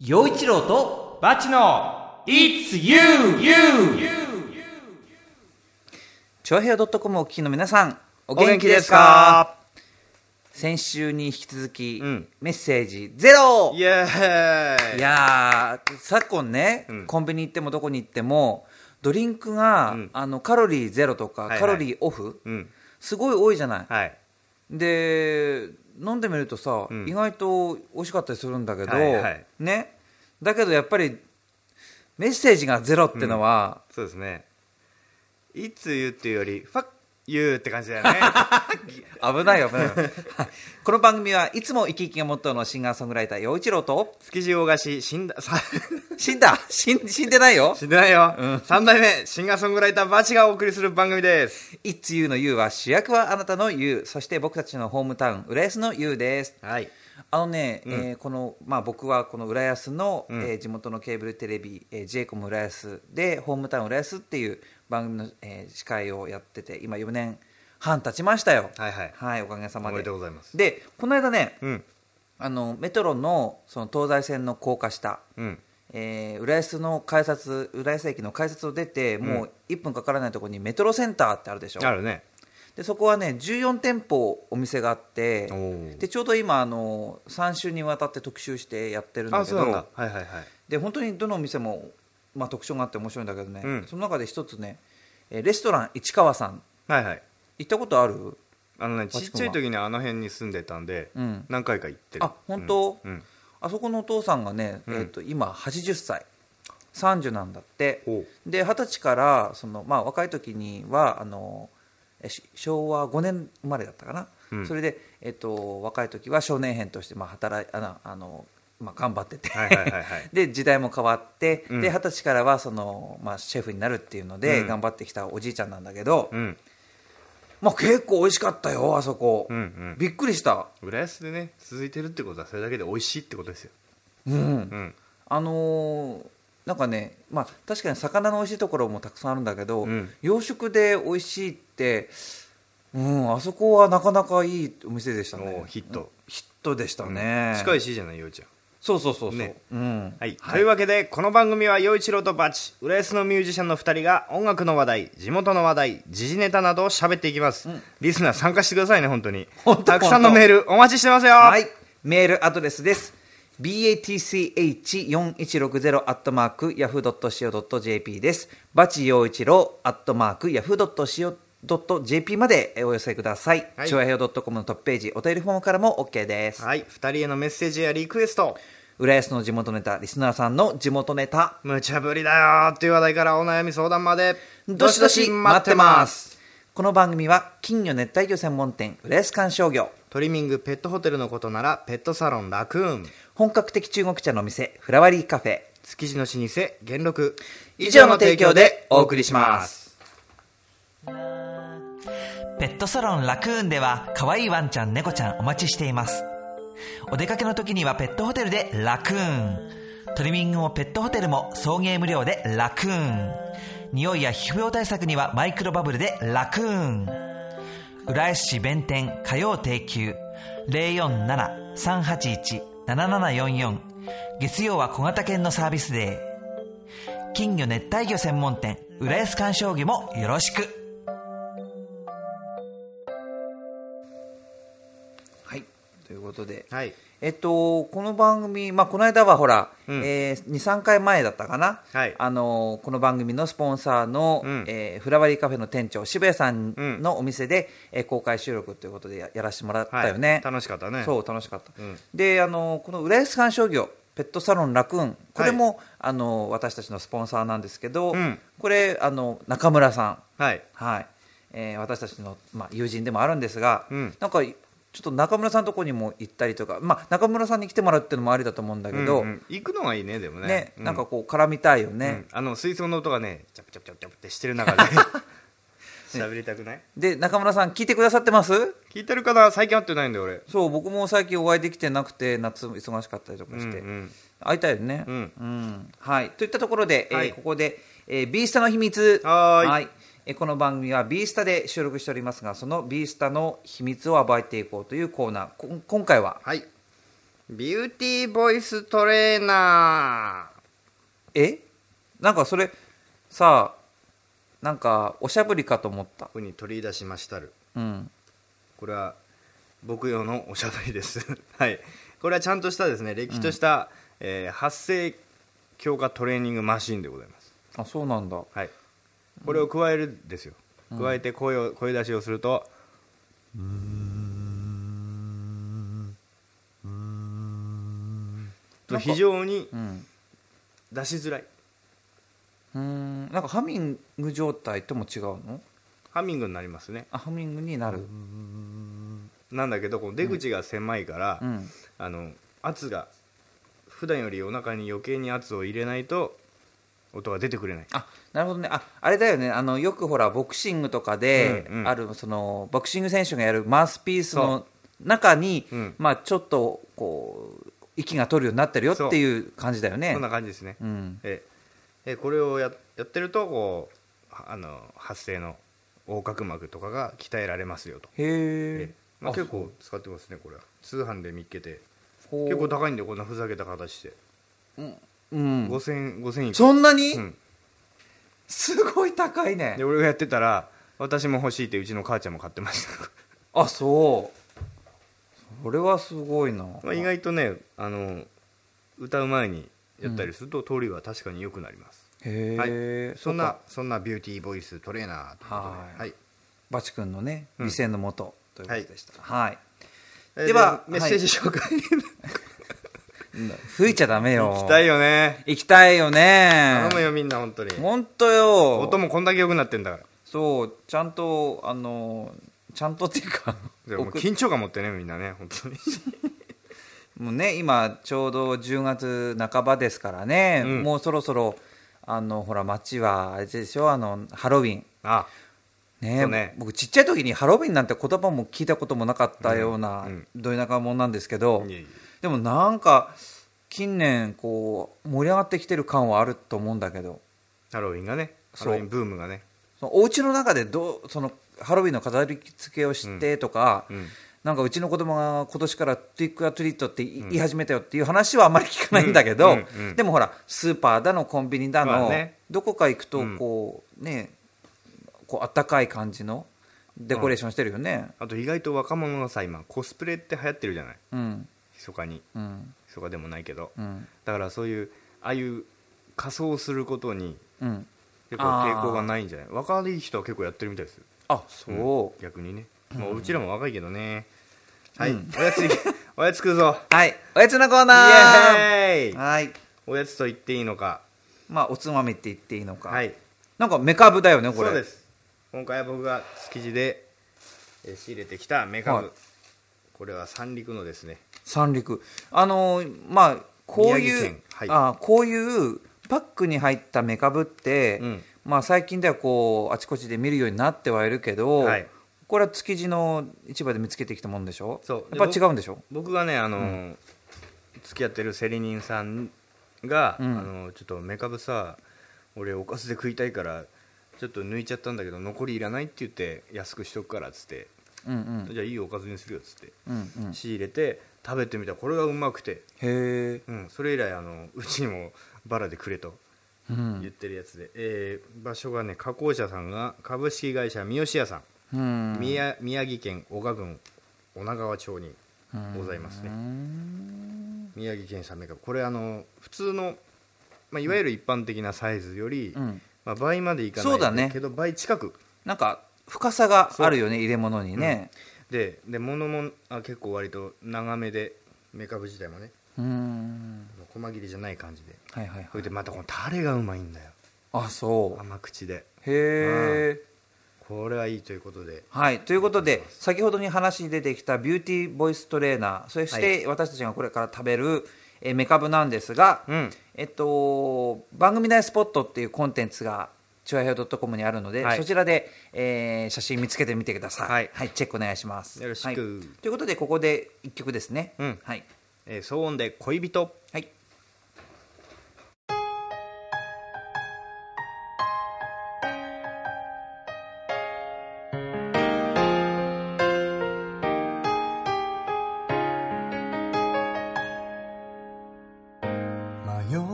陽一郎とバチの It's you, you! 長平洋 .com をお聞きの皆さんおお元気ですか？先週に引き続き、うん。メッセージゼロ。イエーイ。いやー昨今ね、うん。コンビニ行ってもどこに行ってもドリンクが、うん。あのカロリーゼロとか、はいはい。カロリーオフうん。すごい多いじゃない、はい。で飲んでみるとさ、うん。意外と美味しかったりするんだけど、はいはい。ね。だけどやっぱりメッセージがゼロってのは、そうですね。いつ言うっていうより、ファッユーって感じだよね。危ないよ危ないこの番組はいつも生き生きがモットーのシンガーソングライター陽一郎と築地大菓子、死んだ、さ、死んだ？死ん死んでないよ死んでないよ。三代目、シンガーソングライターバチがお送りする番組です。It's You の You は主役はあなたの You そして僕たちのホームタウン浦安の You ですはい。あのね、うんえーこの、まあ、僕はこの浦安の、うんえー地元のケーブルテレビ、えー、j コム浦安でホームタウン浦安っていう番組の、えー司会をやってて今4年半経ちましたよはいはい。はいおかげさまでおめでとうございます。でこの間ねうん。あのメトロのその東西線の高架下うん。えー浦安の改札浦安駅の改札を出てもう1分かからないところにメトロセンターってあるでしょあるね。でそこはね14店舗お店があってでちょうど今あの3週にわたって特集してやってるんだあ、けど。はいはいはい。で本当にどのお店も、まあ、特徴があって面白いんだけどね、うん。その中で一つねえーレストラン市川さん。はいはい。行ったことある？あのね、ちっちゃい時にあの辺に住んでたんで、うん。何回か行ってる。あ本当？うん。うん。あそこのお父さんがね、うん。えー、と今80歳。30なんだって。で二十歳からその、まあ、若い時にはあの昭和5年生まれだったかな、うん。それで、えっと、若い時は少年兵として、まあ、働いあのあの、まあ、頑張ってて、はいはいはいはい。で時代も変わってうん。で二十歳からはその、まあ、シェフになるっていうので、うん。頑張ってきたおじいちゃんなんだけど、うん。まあ、結構美味しかったよあそこ、うんうん。びっくりした。浦安でね、続いてるってことはそれだけで美味しいってことですよ。うん。うん。あのーなんかね、まあ、確かに魚の美味しいところもたくさんあるんだけど、うん。洋食で美味しいって、うん、あそこはなかなかいいお店でしたね。ヒット。ヒットでしたね、近いしいじゃない、ようちゃん。そうそうそうそう、ね。うん。はい、というわけでこの番組は陽一郎とバチ浦安のミュージシャンの2人が音楽の話題地元の話題時事ネタなどを喋っていきます、リスナー参加してくださいね本当に。たくさんのメールお待ちしてますよ。はい、メールアドレスです。Batch4160 アットマーク yahoo.co.jp です。バチ陽一郎アットマーク yahoo.co.jp までお寄せください。はい超平洋 .com のトップページ、お便りフォームからも OK です。はい2人へのメッセージやリクエスト浦安の地元ネタ、リスナーさんの地元ネタ、無茶ぶりだよっていう話題からお悩み相談までどしどし待ってます。この番組は金魚熱帯魚専門店、浦安観賞魚、トリミングペットホテルのことならペットサロンラクーン本格的中国茶の店、フラワリーカフェ、築地の老舗元禄。以上の提供でお送りします。ペットサロンラクーンでは可愛いワンちゃん猫ちゃんお待ちしています。お出かけの時にはペットホテルでラクーン。トリミングもペットホテルも送迎無料でラクーン。匂いや皮膚病対策にはマイクロバブルでラクーン浦安市弁天火曜定休047-381-7744月曜は小型犬のサービスデー。金魚熱帯魚専門店浦安観賞魚もよろしく。はい、ということで、はいえっと、この番組、まあ、この間はほら、うん。えー、2、3回前だったかな、はい。あのこの番組のスポンサーの、うん。えーフラワリーカフェの店長、渋谷さんうん。のお店で、えー公開収録ということでややらせてもらったはい。よね。楽しかったね。そう、楽しかった。うん。で、あのこの浦安観賞魚、ペットサロンラクーン、これも、あの私たちのスポンサーなんですけど、うん。これあの、中村さん。はい。はい。えー私たちの、まあ、友人でもあるんですが、うん。なんかちょっと中村さんのとこにも行ったりとか、まあ、中村さんに来てもらうっていうのもありだと思うんだけど、うんうん。行くのがいいねでもね。ねうなんかこう絡みたいよね、うん。あの水槽の音がねチャプチャプチャプチャプってしてる中で。喋りたくない？で中村さん聞いてくださってます？聞いてるかな？最近会ってないんだよ俺。そう僕も最近お会いできてなくて夏忙しかったりとかして、うんうん会いたいよね、うん。はい。といったところで、えーはい。ここで、えー、ビースタの秘密。はーい。えーこの番組はビースタで収録しておりますがそのビースタの秘密を暴いていこうというコーナー。こ今回は？はい。ビューティーボイストレーナえ？なんかそれさなんかおしゃぶりかと思った。ーふうに取り出しましたる。うん。これは僕用のおしゃぶりです。はい。これはちゃんとしたですねれっきとした、えー発声強化トレーニングマシンでございます。あそうなんだ。はいこれを加えるんですよ、加えて声を声出しをすると。と非常にうん。出しづらい。うーん。なんかハミング状態とも違うの？ハミングになりますね。あハミングになる。なんだけどこの出口が狭いから、うん。あの圧が普段よりお腹に余計に圧を入れないと音が出てくれない。あなるほどね。ああれだよね。あのよくほらボクシングとかで、うんうん。あるそのボクシング選手がやるマウスピースの中に、うん。まあちょっとこう息が取るようになってるよっていう感じだよね。そんな感じですね、うん。ええ。これをややってるとこうはあの発声の横隔膜とかが鍛えられますよと、へええ、まあ、あ結構使ってますねこれは。通販で見っけて。結構高いんでこんなふざけた形で、うん5000 5000いくそんなに、うん。すごい高いね。で俺がやってたら私も欲しいってうちの母ちゃんも買ってました。あそう。それはすごいな、まあ意外とねあの歌う前にやったりすると通りは確かに良くなります、へえ、はい、そんなそんなビューティーボイストレーナーということで。はい。はい。バチ君のねうん。店のもとということでした。はい、えーではメッセージ紹介、吹いちゃダメよ。行きたいよね。行きたいよね。頼むよみんな本当に。本当よ。音もこんだけ良くなってんだから。そうちゃんとあのちゃんとっていうかで緊張感持ってねみんなね本当に。もうね今ちょうど10月半ばですからね、うん。もうそろそろあのほら街はあれでしょあのハロウィン。あねそうね。僕ちっちゃい時にハロウィンなんて言葉も聞いたこともなかったような、うんうん。ど田舎者なんですけどいえいえでもなんか近年こう盛り上がってきてる感はあると思うんだけど。ハロウィンがねハロウィンブームがね。そのお家の中でどうそのハロウィンの飾り付けをしてとか、うん。なんかうちの子供が今年からトゥイックアトリートって言い始めたよっていう話はあんまり聞かないんだけど、うんうんうん。でもほらスーパーだのコンビニだの、まあね。どこか行くとうん。こうねこうあったかい感じのデコレーションしてるよね。あと意外と若者がさ今コスプレって流行ってるじゃない。うん密かに。うん。密かでもないけど。うん。だからそういうああいう仮装することにうん。結構抵抗がないんじゃない？若い人は結構やってるみたいです。あそう、逆にね、まあ、うちらも若いけどね、はい、うんおやつい おやつ食うぞ。はい。おやつのコーイナーはい。おやつと言っていいのか。まあおつまみって言っていいのか、はい。なんかメカブだよねこれ。そうです。今回は僕が築地でえー仕入れてきたメカブ、はいこれは三陸のですね。三陸。あのーまあこういうはい。あこういうパックに入ったメカブって、うん。まあ最近ではこうあちこちで見るようになってはいるけど、はい。これは築地の市場で見つけてきたもんでしょ？そう。やっぱ違うんでしょ？僕がねあのー付き合ってる競り人さんが、うん。あのーちょっとメカブさ俺おかずで食いたいからちょっと抜いちゃったんだけど残りいらないって言って安くしとくからっつって、うんうん。じゃあいいおかずにするよっつって。うんうん。仕入れて食べてみた。らこれがうまくて、へえ、うん、それ以来あのうちにもバラでくれと。うん。言ってるやつで、えー場所がね加工者さんが株式会社三好屋さん、うん、宮宮城県男鹿郡女川町にございますね。うん宮城県産メカブこれあの普通の、まあ、いわゆる一般的なサイズより、うん。まあ、倍までいかないけど倍近く。なんか深さがあるよね入れ物にね。でで物もあ結構割と長めでメカブ自体もね。うん。細切りじゃない感じで。はいはいはい。それでまたこのタレがうまいんだよ。あそう。甘口で。へえこれはいいということで。はい、ということで先ほどに話に出てきたビューティーボイストレーナーそして私たちがこれから食べる、えーメカブなんですが、うん。えっと、番組内スポットっていうコンテンツがチョアヘオ .com にあるので、はい。そちらで、えー写真見つけてみてください、はい。チェックお願いします。よろしく。はい。ということでここで1曲ですね、うん。はい、えー騒音で恋人。はい「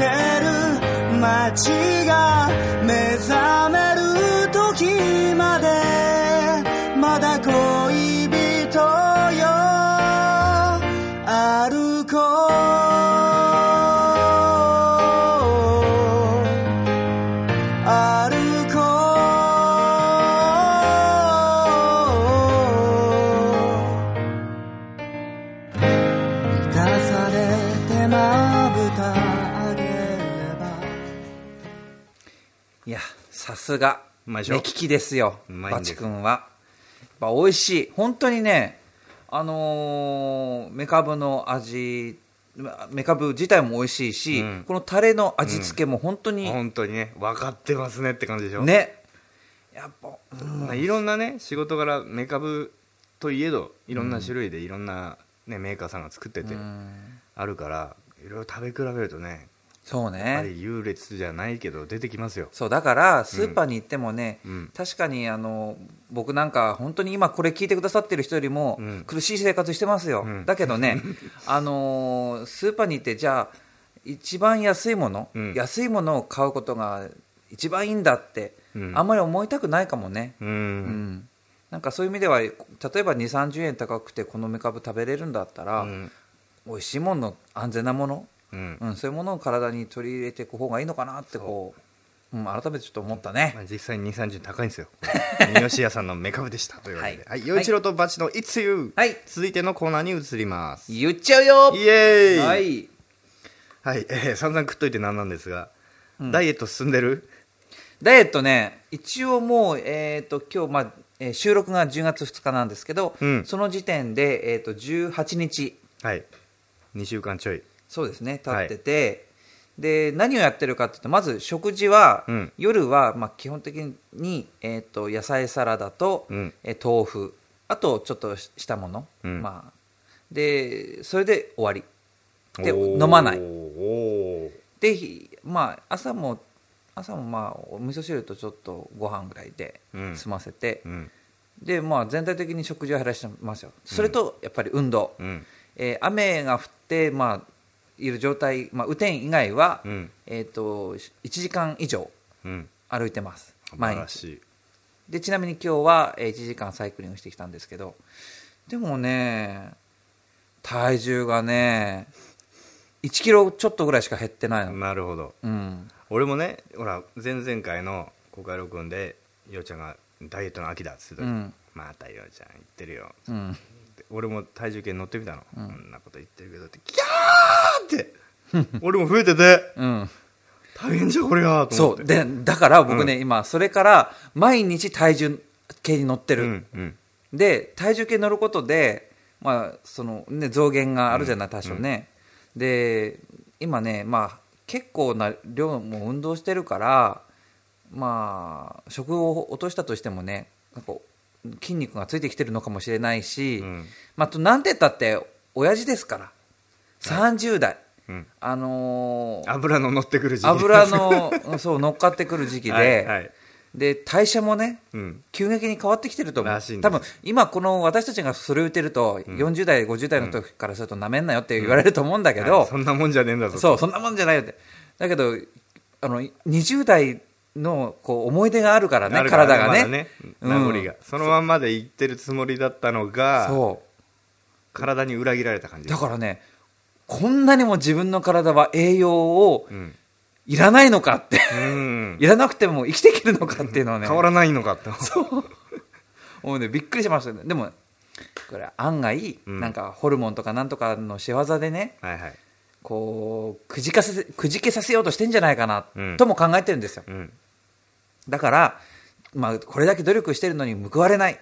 ける街が目覚めすが。目利きですよ。バチ君は。やっぱ美味しい。本当にねあのー、メカブの味まメカブ自体も美味しいし、うん。このタレの味付けも本当に、本当にね分かってますねって感じでしょ。ね。やっぱ、うん。まあいろんなね仕事柄メカブといえどいろんな種類でいろんな、ね、メーカーさんが作っててうん。あるからいろいろ食べ比べるとねそうやっぱねり優劣じゃないけど出てきますよ。そうだからスーパーに行ってもね、うん。確かにあの僕なんか本当に今これ聞いてくださってる人よりもうん。苦しい生活してますよ、うん。だけどね あのースーパーに行ってじゃあ一番安いもの、うん。安いものを買うことが一番いいんだって、うん。あんまり思いたくないかもね、うん、うん。なんかそういう意味では例えば2 3 0円高くてこのメカブ食べれるんだったら、うん。美味しいもの安全なもの、うん。うん、そういうものを体に取り入れていく方がいいのかなってこう、う。ん、改めてちょっと思ったね、まあ、実際に2 3 0高いんですよ。三好屋さんのメカブでしたというわけで、ははい。い陽一郎とバチの「いつゆはい。続いてのコーナーに移ります。言っちゃうよ。イエーイ。ははい、いえー散々食っといてなんなんですが、うん。ダイエット進んでる？ダイエットね一応もう、えー、と今日、まあえー収録が10月2日なんですけど、うん。その時点で、えー、と18日。はい。2週間ちょいそうですね経ってて、で何をやってるかっていうとまず食事は、うん。夜は、まあ、基本的に、えー、と野菜サラダと、うん。えー豆腐。あとちょっとしたもの、うん。まあ、でそれで終わり。でおー。飲まない。おー。で、ひまあ、朝も朝もまあお味噌汁とちょっとご飯ぐらいでうん。済ませて、うん。でまあ、全体的に食事を減らしてますよ。それとやっぱり運動、うん。えー雨が降って、まあ、いる状態、まあ、雨天以外は、うん。えー、と1時間以上うん。歩いてます。素毎日。でちなみに今日はえー1時間サイクリングしてきたんですけどでもね体重がね1キロちょっとぐらいしか減ってないの、なるほど。うん、俺もねほら前々回の公開録音でようちゃんがダイエットの秋だっつってうん。またようちゃん言ってるよ。うん、俺も体重計乗ってみたの、うん。こんなこと言ってるけどってキャーって。俺も増えてて。うん、大変じゃんこれがと思って。そう。でだから僕ね、う今それから毎日体重計に乗ってる、うんうん。で体重計乗ることで、まあそのね、増減があるじゃない、うん多少ね、で今ね、まあ、結構な量も運動してるから、まあ、食を落としたとしてもねなんか筋肉がついてきてるのかもしれないし、うん。まあ、となんて言ったって親父ですから30代、うん。あのー油の乗ってくる時期。油のうん そう乗っかってくる時期で,、はいはい。で代謝もねうん。急激に変わってきてると思う。多分今この私たちがそれを言ってると、40代50代の時からするとなめんなよって言われると思うんだけど、はい。そんなもんじゃねえんだぞそうそんなもんじゃないよって。だけどあの20代のこう思い出があるからねら体がね。ね。うん。名残が、そのまんまで言ってるつもりだったのがそ体に裏切られた感じうだからねこんなにも自分の体は栄養をうん、いらないのかって。うん。いらなくても生きていけるのかっていうのをね。変わらないのかってもうね。びっくりしましたね。でもこれ案外、うん。なんかホルモンとかなんとかの仕業でねはいはい。こうくじかせくじけさせようとしてんじゃないかな、うん。とも考えてるんですよ。うん。だから、まあ、これだけ努力してるのに報われない。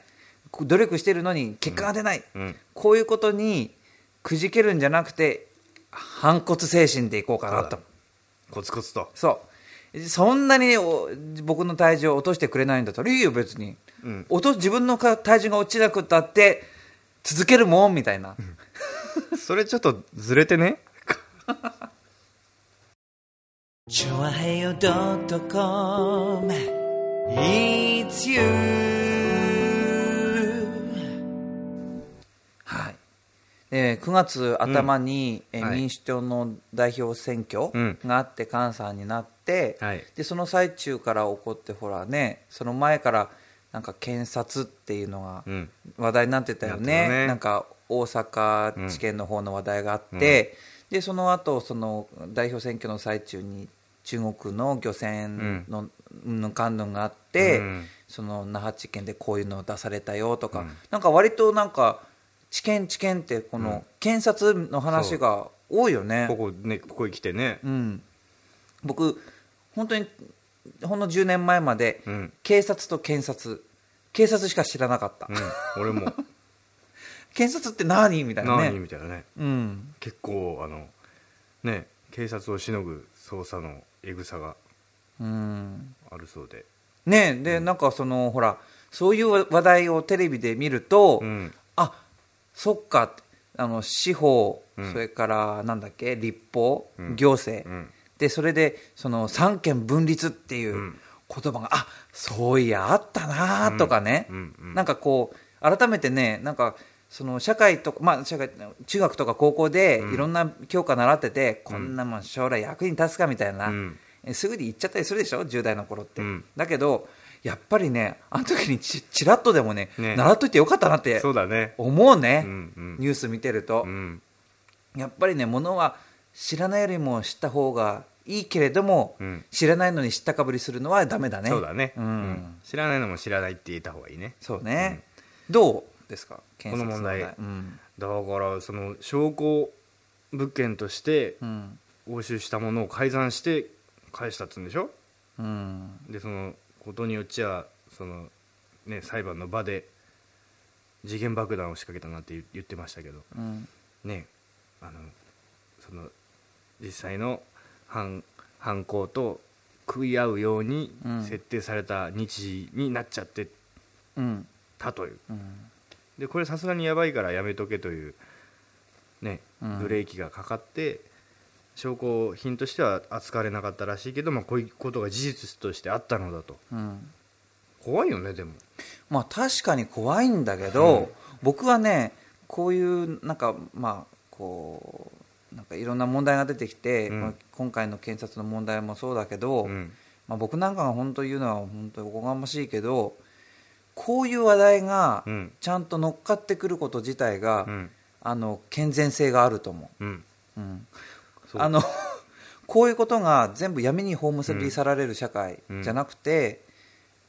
努力してるのに結果が出ない、うん。こういうことにくじけるんじゃなくて反骨精神でいこうかなと。そうだコツコツと。そう。そんなにお僕の体重を落としてくれないんだったらいいよ別に、うん。落と自分のか体重が落ちなくったって続けるもんみたいな、それちょっとずれてね？チョアヘヨドットコム。It's you で9月頭に、えはい。民主党の代表選挙うん。があって菅さんになって、はい。でその最中から起こってほらねその前からなんか検察っていうのがうん。話題になってたよね,、なってたね。なんか大阪地検の方の話題があって、でその後その代表選挙の最中に中国の漁船のうん。ぬんかんぬんがあって、うん。その那覇地検でこういうのを出されたよとか、うん。なんか割となんか知見知見ってこの検察の話が多いよね、ここねここへ来てね。うん、僕本当にほんの10年前までうん。警察と検察。警察しか知らなかった、うん。俺も。検察って何？みたいな何？ねみたいなね。うん。結構あのね警察をしのぐ捜査のえぐさがうん。あるそうで。ねで、なんかそのほらそういう話題をテレビで見ると、うん。あそっか。あの司法、うん。それからなんだっけ立法、うん。行政、うん。でそれでその三権分立っていううん。言葉が、あそういやあったなとかね、うんうん。うんなんかこう改めてねなんかその社会とか、まあ、社会中学とか高校でうん。いろんな教科習ってて、こんなもん将来役に立つかみたいな、すぐに言っちゃったりするでしょ？10代の頃って、うん。だけどやっぱりねあの時にちちらっとでもねね。習っといてよかったなってそうだね。思うね、うんうん。ニュース見てると、うん。やっぱりねものは知らないよりも知った方がいいけれども、うん。知らないのに知ったかぶりするのはダメだね。そうだね。うん。うん。知らないのも知らないって言った方がいいね。そうね、どうですか？この問題。うん。だからその証拠物件としてうん。押収したものを改ざんして返したっつうんでしょ？うん。でそのことによっちゃそのね裁判の場で時限爆弾を仕掛けたなって言言ってましたけど。うん。ねあのその実際の犯犯行と食い合うようにうん。設定された日時になっちゃってうん。たという。うん。でこれさすがにやばいからやめとけというねうん。ブレーキがかかって証拠品としては扱われなかったらしいけど、まあ、こういうことが事実としてあったのだと。うん。怖いよねでも。まあ確かに怖いんだけど、うん。僕はねこういうなんかまあこうなんかいろんな問題が出てきて、うん。まあ、今回の検察の問題もそうだけど、うん。まあ、僕なんかが本当言うのは本当におこがましいけどこういう話題がうん。ちゃんと乗っかってくること自体が、うん。あの健全性があると思う。ん。う、うん、あの こういうことが全部闇に葬り去られる社会うんじゃなくて、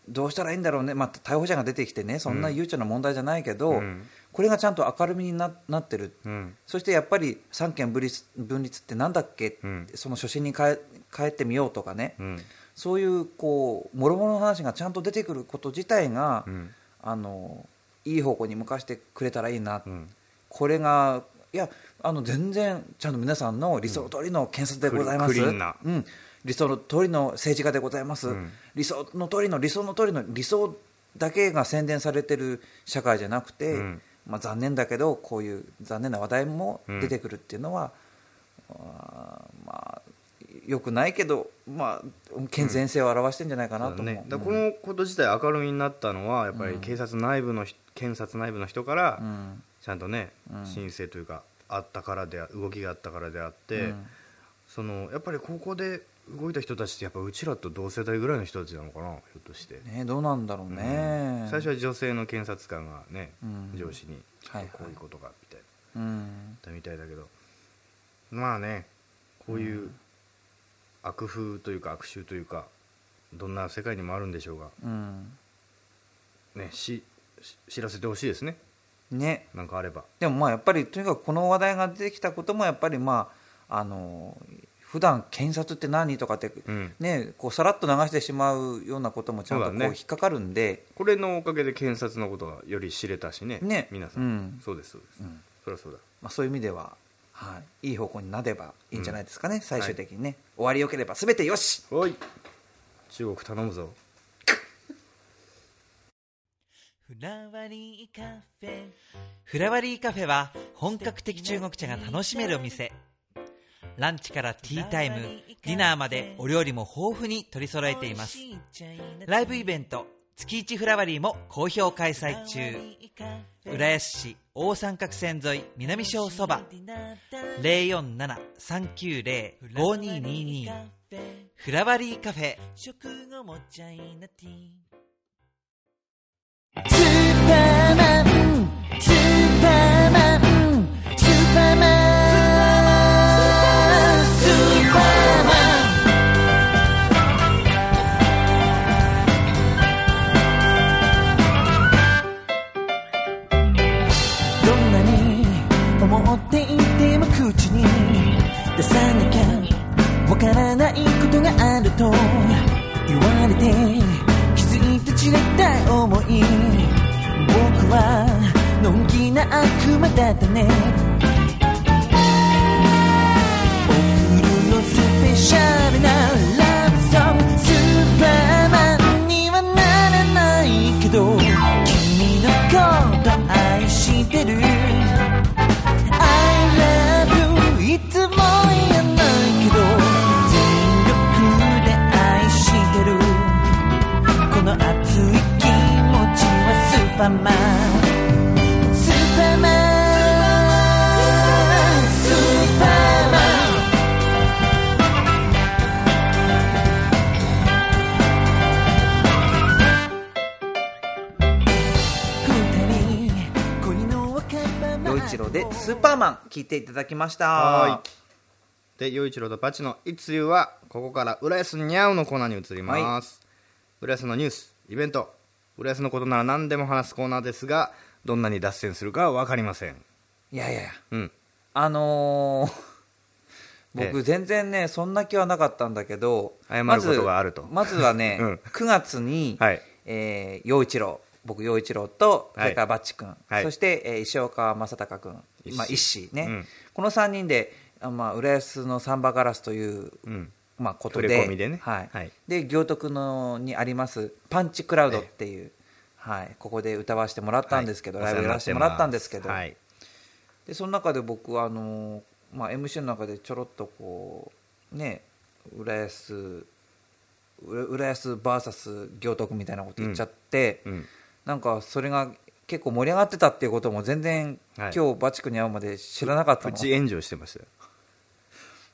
どうしたらいいんだろうね、まあ、逮捕者が出てきてねそんな悠長な問題じゃないけど、うん。これがちゃんと明るみにななってる。うん。そしてやっぱり三権分立分立ってなんだっけ、うん。その初心に変え変えてみようとかね、うん。そういうこう諸々の話がちゃんと出てくること自体が、うん。あのいい方向に向かしてくれたらいいな、うん。これがいやあの全然ちゃんと皆さんの理想通りの検察でございます、うん、理想の通りの政治家でございます、うん。理想の通りの理想の通りの理想だけが宣伝されてる社会じゃなくて、うん。まあ、残念だけどこういう残念な話題も出てくるっていうのは、まあよくないけど、まあ、健全性を表してるんじゃないかなと思う、そうだね、このこと自体明るみになったのはやっぱり警察内部の人、検察内部の人からうん。ちゃんとね、うん。申請というかあったからであ動きがあったからであって、うん。そのやっぱりここで動いた人たちってやっぱうちらと同世代ぐらいの人たちなのかなひょっとして、ね、どうなんだろうね、最初は女性の検察官がね、うん。上司にこういうことがみたいうん。な、ったみたいだけど。まあねこういう悪風というか悪臭というかどんな世界にもあるんでしょうがうん。ねしし知らせてほしいですね。ね。なんかあれば。でもまあやっぱりとにかくこの話題が出てきたこともやっぱりまああの普段検察って何とかって、ん。ね、こうさらっと流してしまうようなこともちゃんとこうそうだね。引っかかるんで、これのおかげで検察のことがより知れたしねね。皆さん、うん。そうですそうです、そりゃそうだ。まあ、そういう意味では、はい、いい方向になればいいんじゃないですかね、最終的にね、終わりよければ全てよし。おい。中国頼むぞ。フラワリーカフェ。フラワリーカフェは本格的中国茶が楽しめるお店。ランチからティータイムディナーまでお料理も豊富に取り揃えています。ライブイベント月一フラワリーも好評開催中。浦安市大三角線沿い南小そば。047-390-5222フラワリーカフェと言われて気づいて散れた思い。僕はのんきな悪魔だったね。聞いていただきました。はで陽一郎とパチの「いつゆ」はここから浦安にゃうのコーナーに移ります、浦安のニュースイベント浦安のことなら何でも話すコーナーですがどんなに脱線するかは分かりません。いやいやいや。うん。あのー え僕全然ねそんな気はなかったんだけど謝ることがあると。まずはね、うん。9月に、はい。えー陽一郎僕陽一郎とそはい。れからバッチ君、はい。そして、えー石岡正隆君。一まあ、一子ね、うん。この3人で、あまあ、浦安のサンバガラスという、うん。まあ、ことででね。はい。はい。で行徳のにありますパンチクラウドっていう、はい、ここで歌わせてもらったんですけど、はい。ライブやらせてもらったんですけど、はい。でその中で僕はあの、まあ、MC の中でちょろっとこうね浦安う浦安 VS 行徳みたいなこと言っちゃって、うん。なんかそれが結構盛り上がってたっていうことも全然、はい。今日バチ君に会うまで知らなかったの。プチ炎上してましたよ。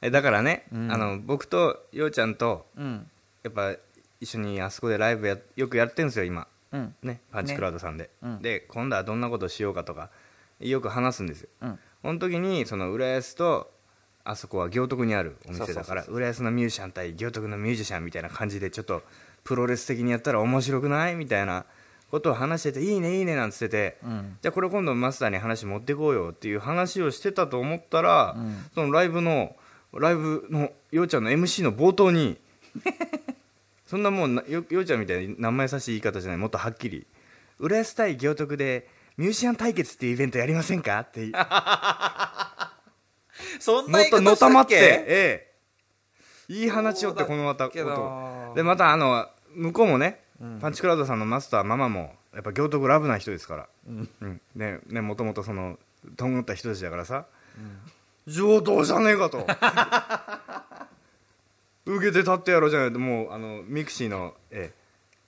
えだからね、うん。あの僕とようちゃんとうん。やっぱ一緒にあそこでライブやよくやってるんですよ今。うん。ねパンチクラウドさんで、うん。で今度はどんなことしようかとかよく話すんですよ。うん。その時にその浦安とあそこは行徳にあるお店だから浦安のミュージシャン対行徳のミュージシャンみたいな感じでちょっとプロレス的にやったら面白くない？みたいなことを話してていいねいいねなんつってて、うん。じゃあこれ今度マスターに話持ってこうよっていう話をしてたと思ったら、うん。そのライブのライブのようちゃんの MC の冒頭に そんなもんなよようちゃんみたいに名前優しい言い方じゃないもっとはっきり浦安対行徳でミュージシャン対決っていうイベントやりませんかって そんもっとのたまって、けええ、いい話をってこのまたでまたあの向こうもね、うん。パンチクラウドさんのマスターママもやっぱ行徳ラブな人ですから、うん。ねねもともとそのとんがった人たちだからさ、上等じゃねえかと。受けて立ってやろうじゃないともうあのミクシーの、え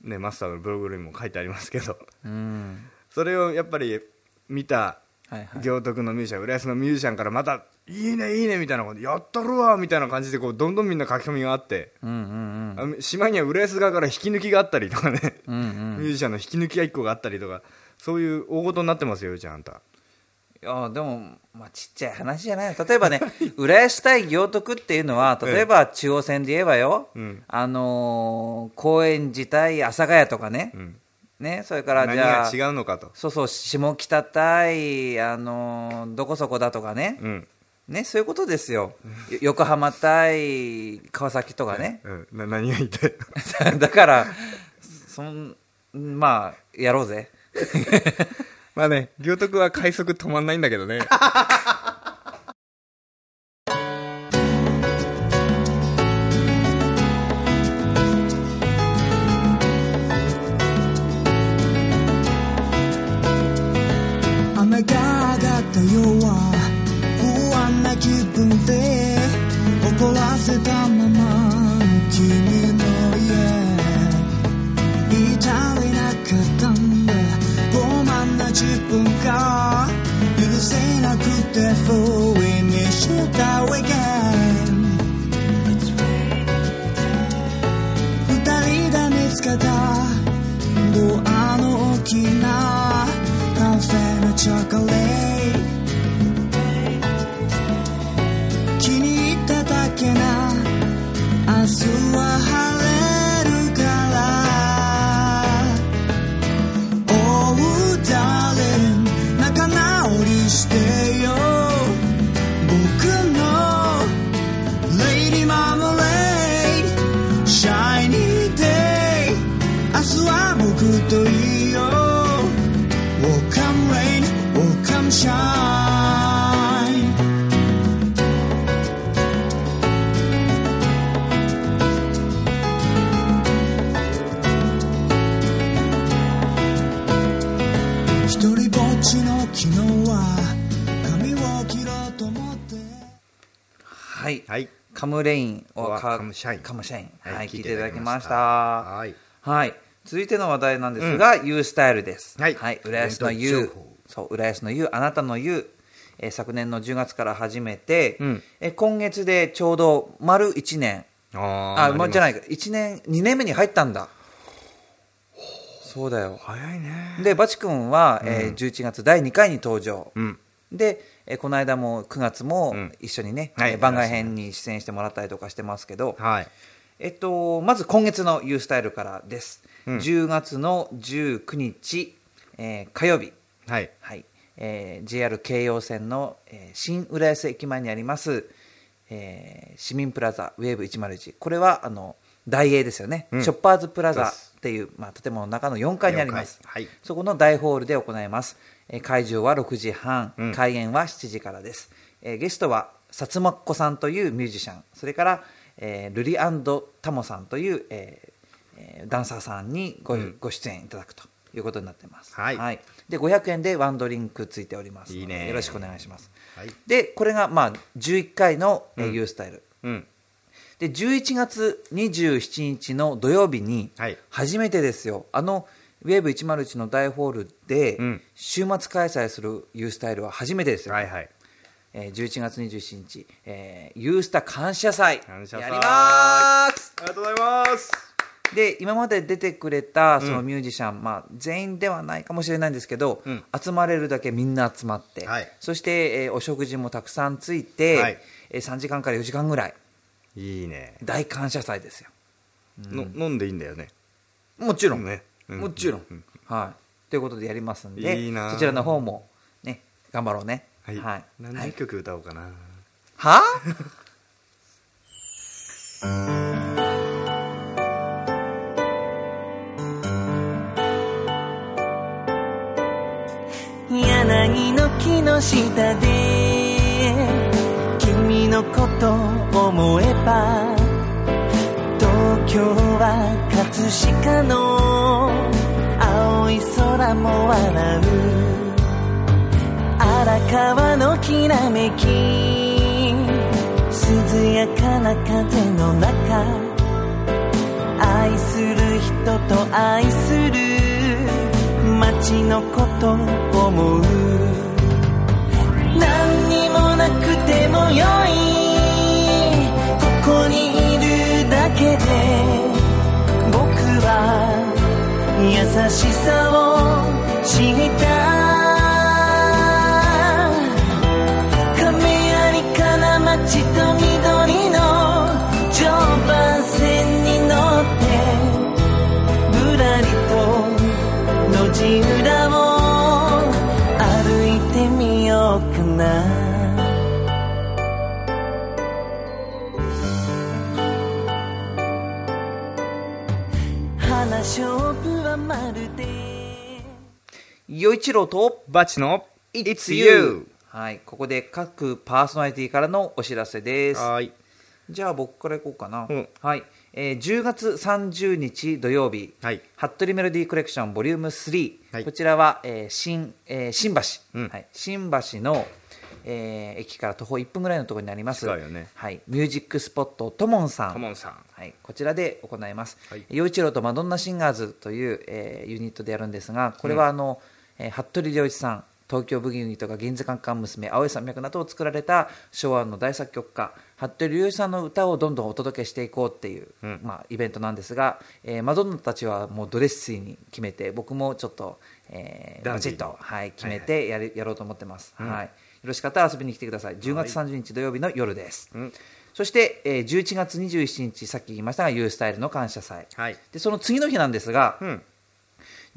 えね、マスターのブログにも書いてありますけど。うん。それをやっぱり見たはいはい。行徳のミュージシャン浦安のミュージシャンからまた「いいねいいね」みたいなこと「やったるわ」みたいな感じでこうどんどんみんな書き込みがあって、うんうんうん。あ島には浦安側から引き抜きがあったりとかね、ミュージシャンの引き抜きが1個があったりとか。そういう大事になってますようちゃんあんた。いやでも、まあ、ちっちゃい話じゃない。例えばね 浦安対行徳っていうのは例えば中央線で言えばよ、うん。あのー高円寺対阿佐ヶ谷とかね,、うん。ねそれから何じゃあが違うのかと。そうそう下北対、あのーどこそこだとかね、うんね、そういうことですよ。よ横浜対川崎とかね。うん、な何が言いたい？だから、そん、まあ、やろうぜ。まあね行徳は快速止まんないんだけどね フカムレインをカムシャインカムシャイン。はいはい、聞いていただきました。はいはい。続いての話題なんですが、U スタイルです。はい浦安の U 報。そう、浦安の U、あなたの U。えー昨年の10月から始めて、うんえー今月でちょうど丸1年。ああ、まあ、じゃないいか。1年、2年目に入ったんだ。そうだよ。早いねで、バチ君は、えーうん11月第2回に登場。うんで、えーこの間も9月もうん。一緒にね、はい。えー番外編に出演してもらったりとかしてますけど、はい。えっと、まず今月の U スタイルからです。うん。10月の19日、えー火曜日、はい。はい。えー JR 京葉線の、えー新浦安駅前にあります、えー市民プラザウェーブ101これはあの大英ですよね、うん。ショッパーズプラザっていう、まあ、建物の中の4階にあります、4階。はい。そこの大ホールで行います、えー会場は6時半、うん。開演は7時からです、えーゲストは薩摩っ子さんというミュージシャン。それから、えールリタモさんという、えーえーダンサーさんにご,、うん。ご出演いただくということになっています、はい。で500円でワンドリンクついておりますいいね。よろしくお願いします。はい。でこれがまあ11回の、えースタイル。うん。で11月27日の土曜日にはい。初めてですよ。あのウェーブ101の大ホールでうん。週末開催する U スタイルは初めてですよ、はいはい。えー11月27日、えー、ユースタ感謝祭。感謝祭。やります。ありがとうございます。で今まで出てくれたそのうんミュージシャン、まあ、全員ではないかもしれないんですけど、うん。集まれるだけみんな集まって、はい。そして、えーお食事もたくさんついて、はい。えー3時間から4時間ぐらい。いいね。大感謝祭ですよ。の飲んでいいんだよね。もちろん、ね。うんもちろん、うん。はい、ということでやりますんでいいな。そちらの方もね頑張ろうね。はい。はい、はい何十曲歌おうかな。は柳の木の下で君のこと思えば東京は葛飾の青も笑う。荒川のきらめき。涼やかな風の中。愛する人と愛する。街のこと思う。何にもなくてもよい。ここにいるだけで僕は優しさを知りた亀有から街と緑与一郎とバチの It's You. はい、ここで各パーソナリティからのお知らせです。はーい。じゃあ僕からいこうかな。うん。はい、えー10月30日土曜日、はい。服部メロディーコレクションボリューム3、はい。こちらは、えー新えー新橋、うん。はい、新橋の、えー駅から徒歩1分ぐらいのところになります。ね。はい、ミュージックスポットともんさん。トモンさん。はい、こちらで行います。はい。陽一郎とマドンナシンガーズという、えーユニットでやるんですが、これはあの、えー服部良一さん、東京ブギウギとか銀座カンカン娘、青い山脈などを作られた昭和の大作曲家、服部良一さんの歌をどんどんお届けしていこうっていう、うん。まあ、イベントなんですが、えーマドンナたちはもうドレッシーに決めて、僕もちょっと、えーバチッと、はい、決めてやりやろうと思ってます、うん。はい。よろしかったら遊びに来てください。10月30日土曜日の夜です。うん。そして、えー11月27日、さっき言いましたが、ユースタイルの感謝祭。はい。で、その次の日なんですが、うん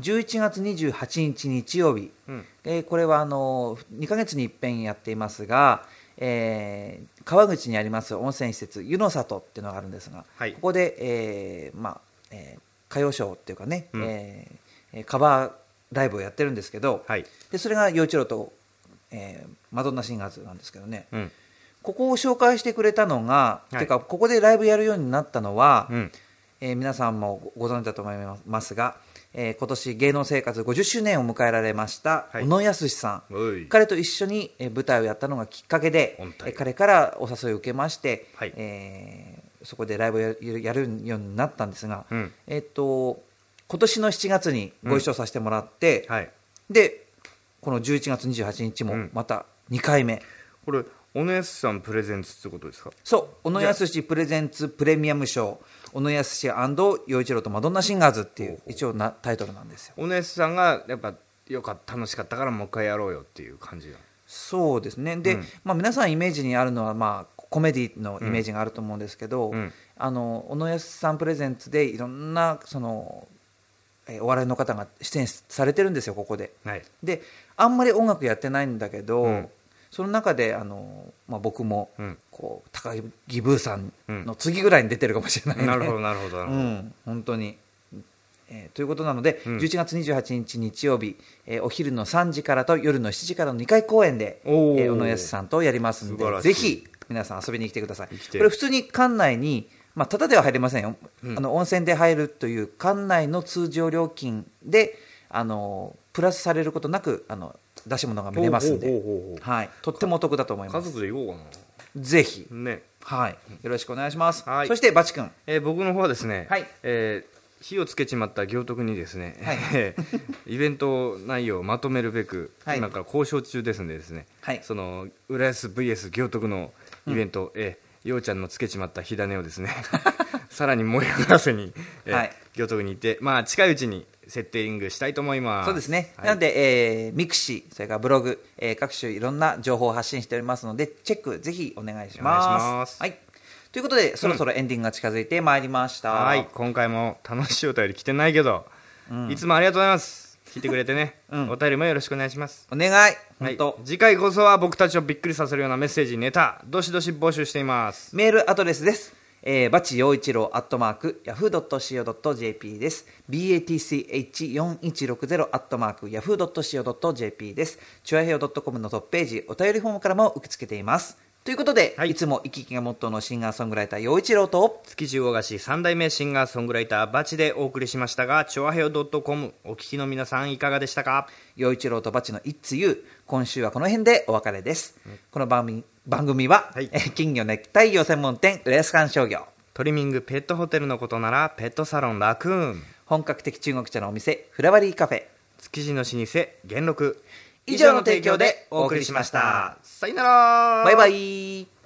11月28日日曜日、うん。えーこれはあの2ヶ月に一遍やっていますが、えー川口にあります温泉施設、湯の里っていうのがあるんですが、はい。ここで、えーまあえー歌謡ショーっていうかね、うん。えーえーカバーライブをやってるんですけど、はい。でそれが陽一郎と、えーマドンナシンガーズなんですけどね、うん。ここを紹介してくれたのが、はい。てかここでライブやるようになったのは、うん。えー皆さんもご存知だと思いますが、えー今年芸能生活50周年を迎えられました、はい。小野康さん。彼と一緒にえー舞台をやったのがきっかけで彼からお誘いを受けまして、はい。えーそこでライブをやるやるようになったんですが、うん。えっと今年の7月にご一緒させてもらって、はい。でこの11月28日もうん。また2回目、これ小野康さんプレゼンツってことですか？そう。小野康プレゼンツプレミアムショー小野康陽一郎とマドンナシンガーズっていう一応なタイトルなんですよ。小野康さんがやっぱよかった楽しかったからもう一回やろうよっていう感じだそうですね。で、うん。まあ、皆さんイメージにあるのは、まあ、コメディのイメージがあると思うんですけど、うん。あの小野康さんプレゼンツでいろんなその、えーお笑いの方が出演されてるんですよここで。はい。であんまり音楽やってないんだけど、うんその中であの、まあ、僕も、うん。こう高木ブーさんの次ぐらいに出てるかもしれない、ね。なるほどなるほどなるほど、うん、本当に。えーということなので、うん。11月28日日曜日、えーお昼の3時からと夜の7時からの2回公演で、えおー。ー小野康さんとやりますので、ぜひ皆さん遊びに来てください。これ普通に館内に、まあ、ただでは入れませんよ、うん。あの温泉で入るという館内の通常料金で、あのプラスされることなくあの出し物が見れますんで。はい、とってもお得だと思い家ます。族で行こうぜひ、かなね。はい、よろしくお願いします。はい。そしてバチ君、えー僕の方はですね、はい。えー火をつけちまった行徳にですね、はい。えーイベント内容をまとめるべく、はい。今から交渉中ですんでですね、はい。その浦安 VS 行徳のイベント、えーようちゃんのつけちまった火種をですね さらに燃え上がらせに、えーはい。行徳に行って、まあ、近いうちにセッティングしたいと思います。そうですね、はい。なので、えーミクシー、それからブログ、えー各種いろんな情報を発信しておりますので、チェックぜひお願いします。ます。はい、ということで、そろそろエンディングが近づいてまいりました。はい。今回も楽しいお便り来てないけど、いつもありがとうございます。聞いてくれてね、うん。お便りもよろしくお願いします。お願い、はい。本当、次回こそは僕たちをびっくりさせるようなメッセージネタどしどし募集しています。メールアドレスです。えー、バチ陽一郎アットマーク、ヤフー .co.jp です。batch4160 アットマーク、ヤフー .co.jp です。チュアヘオ .com のトップページ、お便りフォームからも受け付けています。ということで、はいい、つも生き生きがモットーのシンガーソングライター陽一郎と、築地魚菓子三代目シンガーソングライターバチでお送りしましたがチョアヘオ .com お聞きの皆さんいかがでしたか？陽一郎とバチの It's You 今週はこの辺でお別れです、この番組番組は、はい。えー金魚熱帯魚専門店浦安観商業。トリミングペットホテルのことならペットサロンラクーン。本格的中国茶のお店フラワリーカフェ。築地の老舗元禄。以上の提供でお送りしました。さよならバイバイ